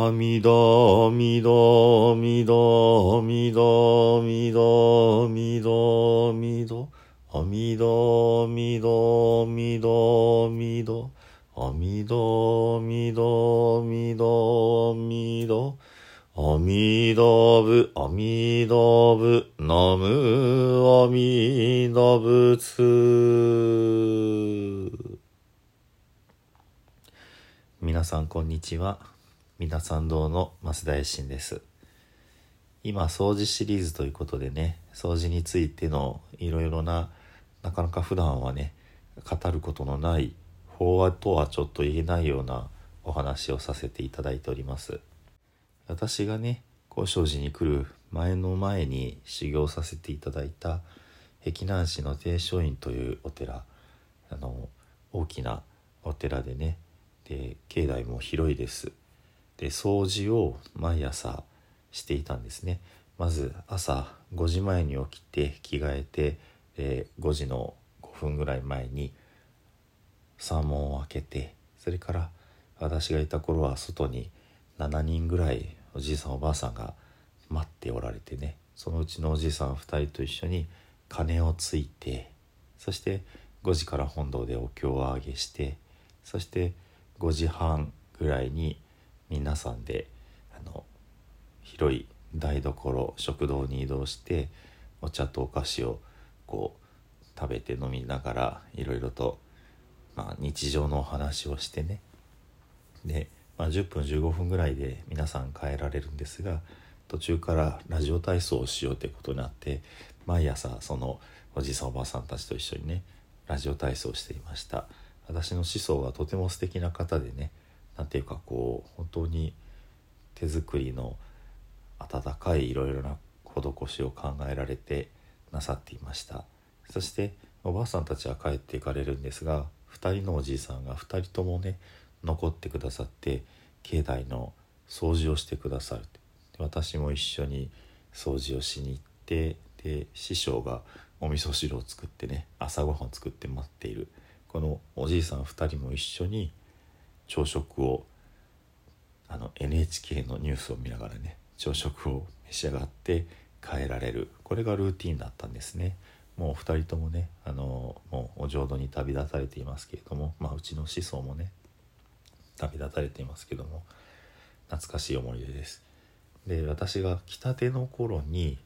阿弥陀、弥陀、弥陀、弥陀、弥陀、弥陀、弥陀、阿弥陀、弥陀、弥陀、弥陀、阿弥陀、弥陀、弥陀、弥陀、阿弥陀仏、阿弥陀仏、ナム阿弥陀仏。皆さん、こんにちは。皆さん堂の増田衛進です。今、掃除シリーズということでね、掃除についてのいろいろな、なかなか普段はね、語ることのない、法話とはちょっと言えないようなお話をさせていただいております。私がね、高尚寺に来る前の前に修行させていただいた、碧南市の定昌院というお寺、あの、大きなお寺でね、で、境内も広いです。で掃除を毎朝していたんですね。まず朝5時前に起きて着替えてで5時の5分ぐらい前に山門を開けてそれから私がいた頃は外に7人ぐらいおじいさんおばあさんが待っておられてね。そのうちのおじいさん2人と一緒に鐘をついてそして5時から本堂でお経をあげしてそして5時半ぐらいに皆さんであの広い台所食堂に移動してお茶とお菓子をこう食べて飲みながらいろいろと、まあ、日常のお話をしてね。で、まあ、10分15分ぐらいで皆さん帰られるんですが途中からラジオ体操をしようということになって毎朝そのおじいさんおばあさんたちと一緒にねラジオ体操をしていました。私の師匠はとても素敵な方でねなんていうかこう本当に手作りの温かいいろいろな施しを考えられてなさっていました。そしておばあさんたちは帰っていかれるんですが2人のおじいさんが2人ともね残ってくださって境内の掃除をしてくださる。私も一緒に掃除をしに行ってで師匠がお味噌汁を作ってね朝ごはんを作って待っている。このおじいさん2人も一緒に朝食をあの NHK のニュースを見ながらね朝食を召し上がって帰られる。これがルーティンだったんですね。もう2人ともねあのもうお浄土に旅立たれていますけれども、まあ、うちの子孫もね旅立たれていますけども懐かしい思い出です。で私が来たての頃に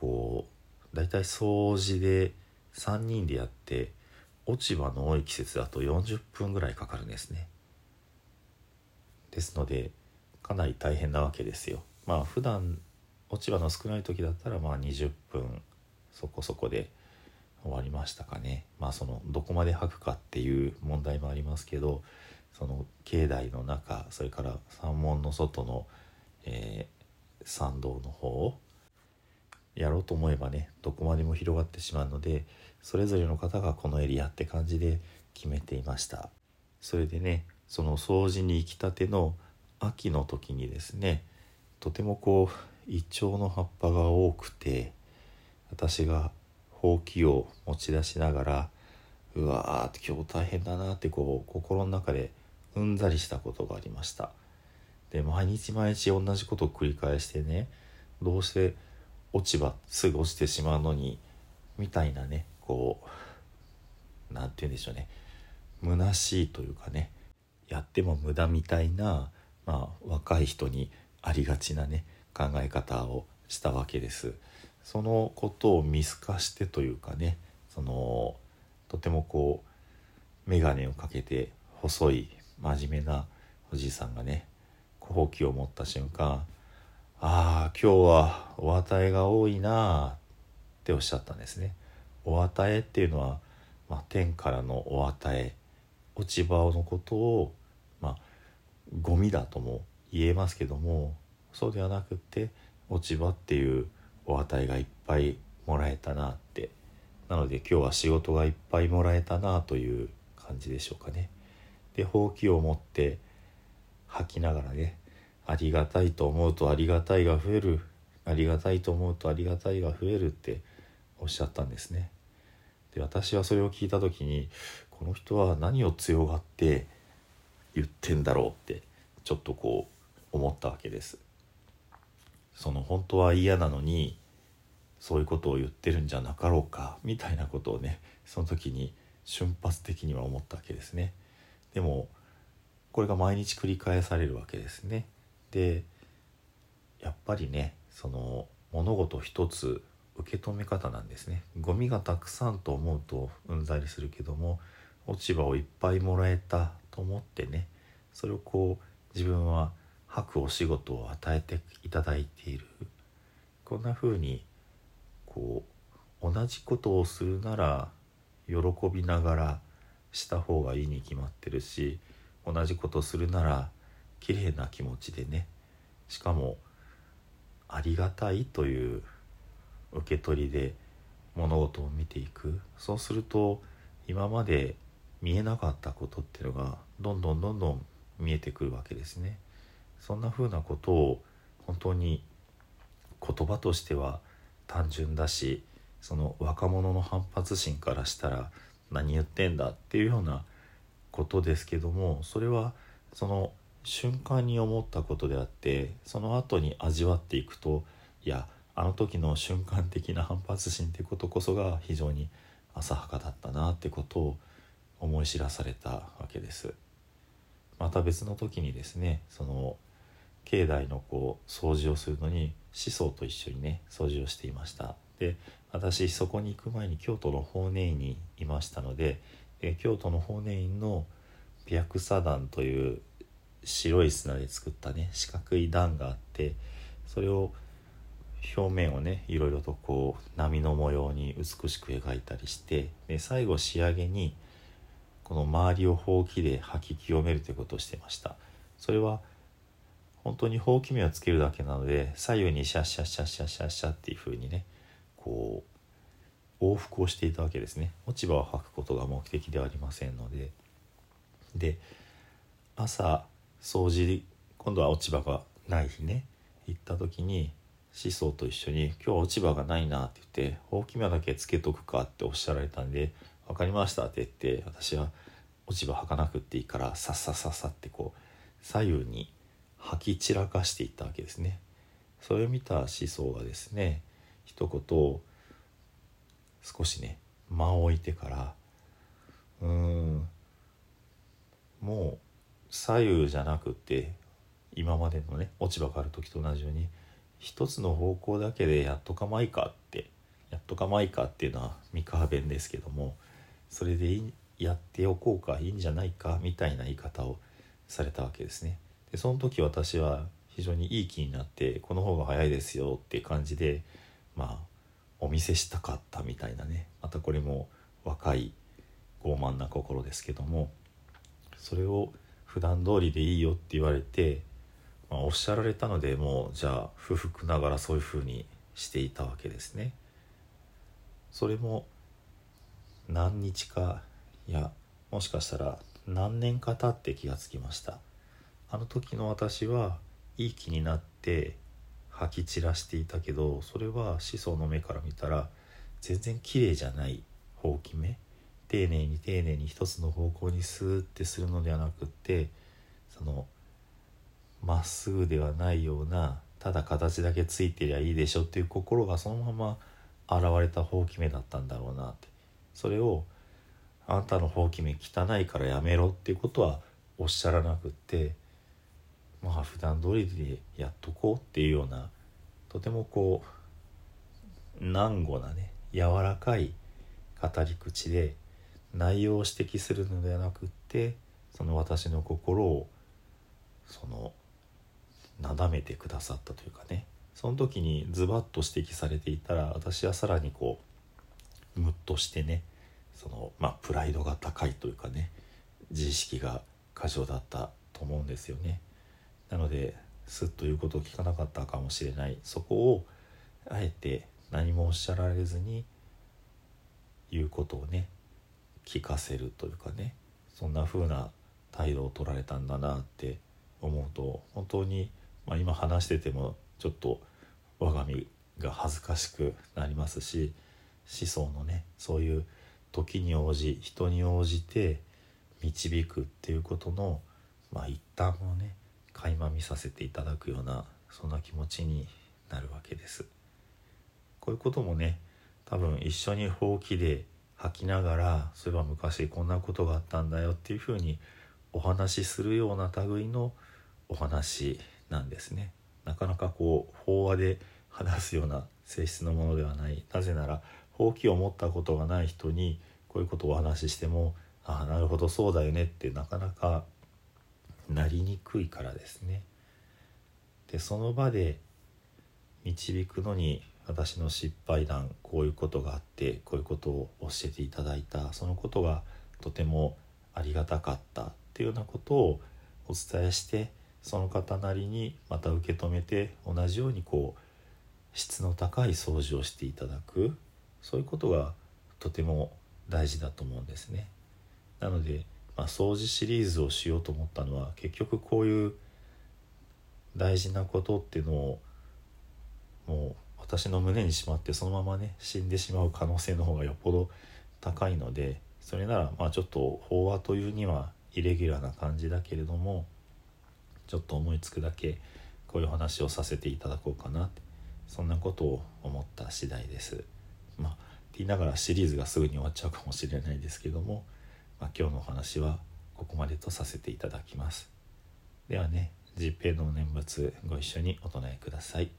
こうだいたい掃除で3人でやって落ち葉の多い季節だと40分ぐらいかかるんですね。ですのでかなり大変なわけですよ。まあ普段落ち葉の少ない時だったらまあ20分そこそこで終わりましたかね。まあそのどこまで吐くかっていう問題もありますけどその境内の中それから山門の外の、えー参道の方をやろうと思えばねどこまでも広がってしまうのでそれぞれの方がこのエリアって感じで決めていました。それでねその掃除に行きたての秋の時にですねとてもこうイチョウの葉っぱが多くて私がほうきを持ち出しながらうわー今日大変だなってこう心の中でうんざりしたことがありました。で毎日毎日同じことを繰り返してねどうして落ち葉すぐ落ちてしまうのにみたいなねこう何て言うんでしょうね。虚しいというかねやっても無駄みたいな、まあ、若い人にありがちなね考え方をしたわけですそのことを見透かしてというかねそのとてもこう眼鏡をかけて細い真面目なおじいさんがね小ほうきを持った瞬間「ああ今日はお与えが多いな」っておっしゃったんですね。お与えっていうのは、まあ、天からのお与え落ち葉のことを、まあ、ゴミだとも言えますけどもそうではなくって落ち葉っていうお与えがいっぱいもらえたなってなので今日は仕事がいっぱいもらえたなという感じでしょうかね。でほうきを持って吐きながらねありがたいと思うとありがたいが増えるありがたいと思うとありがたいが増えるっておっしゃったんですね。で私はそれを聞いた時にこの人は何を強がって言ってんだろうってちょっとこう思ったわけです。その本当は嫌なのにそういうことを言ってるんじゃなかろうかみたいなことをねその時に瞬発的には思ったわけですね。でもこれが毎日繰り返されるわけですね。でやっぱりねその物事一つ受け止め方なんですね。ゴミがたくさんと思うとうんざりするけども落ち葉をいっぱいもらえたと思ってねそれをこう自分は吐くお仕事を与えていただいている。こんな風にこう同じことをするなら喜びながらした方がいいに決まってるし同じことするなら綺麗な気持ちでねしかもありがたいという受け取りで物事を見ていくそうすると今まで見えなかったことっていうのがどんどんどんどん見えてくるわけですね。そんな風なことを本当に言葉としては単純だしその若者の反発心からしたら何言ってんだっていうようなことですけどもそれはその瞬間に思ったことであってその後に味わっていくといやあの時の瞬間的な反発心ってことこそが非常に浅はかだったなってことを思い知らされたわけです。また別の時にですねその境内のこう掃除をするのに思想と一緒にね掃除をしていましたで私そこに行く前に京都の法然院にいましたのでえ京都の法然院の白砂壇という白い砂で作ったね四角い段があってそれを表面をねいろいろとこう波の模様に美しく描いたりしてで最後仕上げにこの周りをほうきで吐き清めるということをしてました。それは本当にほうき目をつけるだけなので左右にシャッシャッシャッシャッシャッシャッっていう風にねこう往復をしていたわけですね。落ち葉を吐くことが目的ではありませんので。で朝掃除今度は落ち葉がない日ね行った時に思想と一緒に「今日は落ち葉がないな」って言って「ほうき目だけつけとくか」っておっしゃられたんで「分かりました」って言って私は落ち葉履かなくっていいからさっさっさっさってこう左右に吐き散らかしていったわけですね。それを見た思想がですね一言少しね間を置いてからうーんもう左右じゃなくて今までのね落ち葉がある時と同じように一つの方向だけでやっとかまいかってやっとかまいかっていうのは三河弁ですけどもそれでやっておこうかいいんじゃないかみたいな言い方をされたわけですね。でその時私は非常にいい気になってこの方が早いですよって感じでまあお見せしたかったみたいなねまたこれも若い傲慢な心ですけどもそれを普段通りでいいよって言われて、まあ、おっしゃられたのでもうじゃあ不服ながらそういうふうにしていたわけですね。それも何日かいやもしかしたら何年か経って気がつきましたあの時の私はいい気になって吐き散らしていたけどそれは思想の目から見たら全然綺麗じゃないほうき目丁寧に丁寧に一つの方向にスーってするのではなくってそのまっすぐではないようなただ形だけついてりゃいいでしょっていう心がそのまま現れたほうき目だったんだろうなって。それをあんたのほうき目汚いからやめろっていうことはおっしゃらなくってまあ普段通りでやっとこうっていうようなとてもこう難語なね柔らかい語り口で内容を指摘するのではなくってその私の心をそのなだめてくださったというかね。その時にズバッと指摘されていたら私はさらにこうムッとしてねそのまあプライドが高いというかね自意識が過剰だったと思うんですよね。なのですっということを聞かなかったかもしれない。そこをあえて何もおっしゃられずに言うことをね聞かせるというかね。そんな風な態度を取られたんだなって思うと本当に、まあ、今話しててもちょっと我が身が恥ずかしくなりますし思想のねそういう時に応じ人に応じて導くっていうことの、まあ、一端をね垣間見させていただくようなそんな気持ちになるわけです。こういうこともね多分一緒にほうきで吐きながらそういえば昔こんなことがあったんだよっていうふうにお話しするような類のお話なんですね。なかなかこう法話で話すような性質のものではない。なぜならほうきを持ったことがない人にこういうことをお話ししてもああなるほどそうだよねってなかなかなりにくいからですね。でその場で導くのに私の失敗談こういうことがあってこういうことを教えていただいた。そのことがとてもありがたかったっていうようなことをお伝えしてその方なりにまた受け止めて同じようにこう質の高い掃除をしていただくそういうことがとても大事だと思うんですね。なので、まあ、掃除シリーズをしようと思ったのは結局こういう大事なことっていうのをもう私の胸にしまってそのままね死んでしまう可能性の方がよっぽど高いのでそれならまあちょっと法話というにはイレギュラーな感じだけれどもちょっと思いつくだけこういう話をさせていただこうかなそんなことを思った次第です。まあ、って言いながらシリーズがすぐに終わっちゃうかもしれないですけども、まあ、今日のお話はここまでとさせていただきます。ではね十平の念仏ご一緒にお唱えください。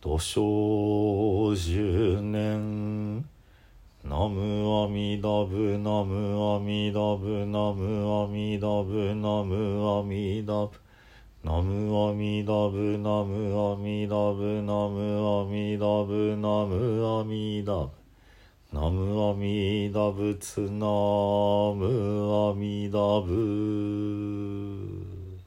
土生十年ナムアミダブナムアミダブナムアミダブナムアミダブ。ナムアミダブナムアミダブナムアミダブナムアミダブ。ナムアミダブツナムアミダブ。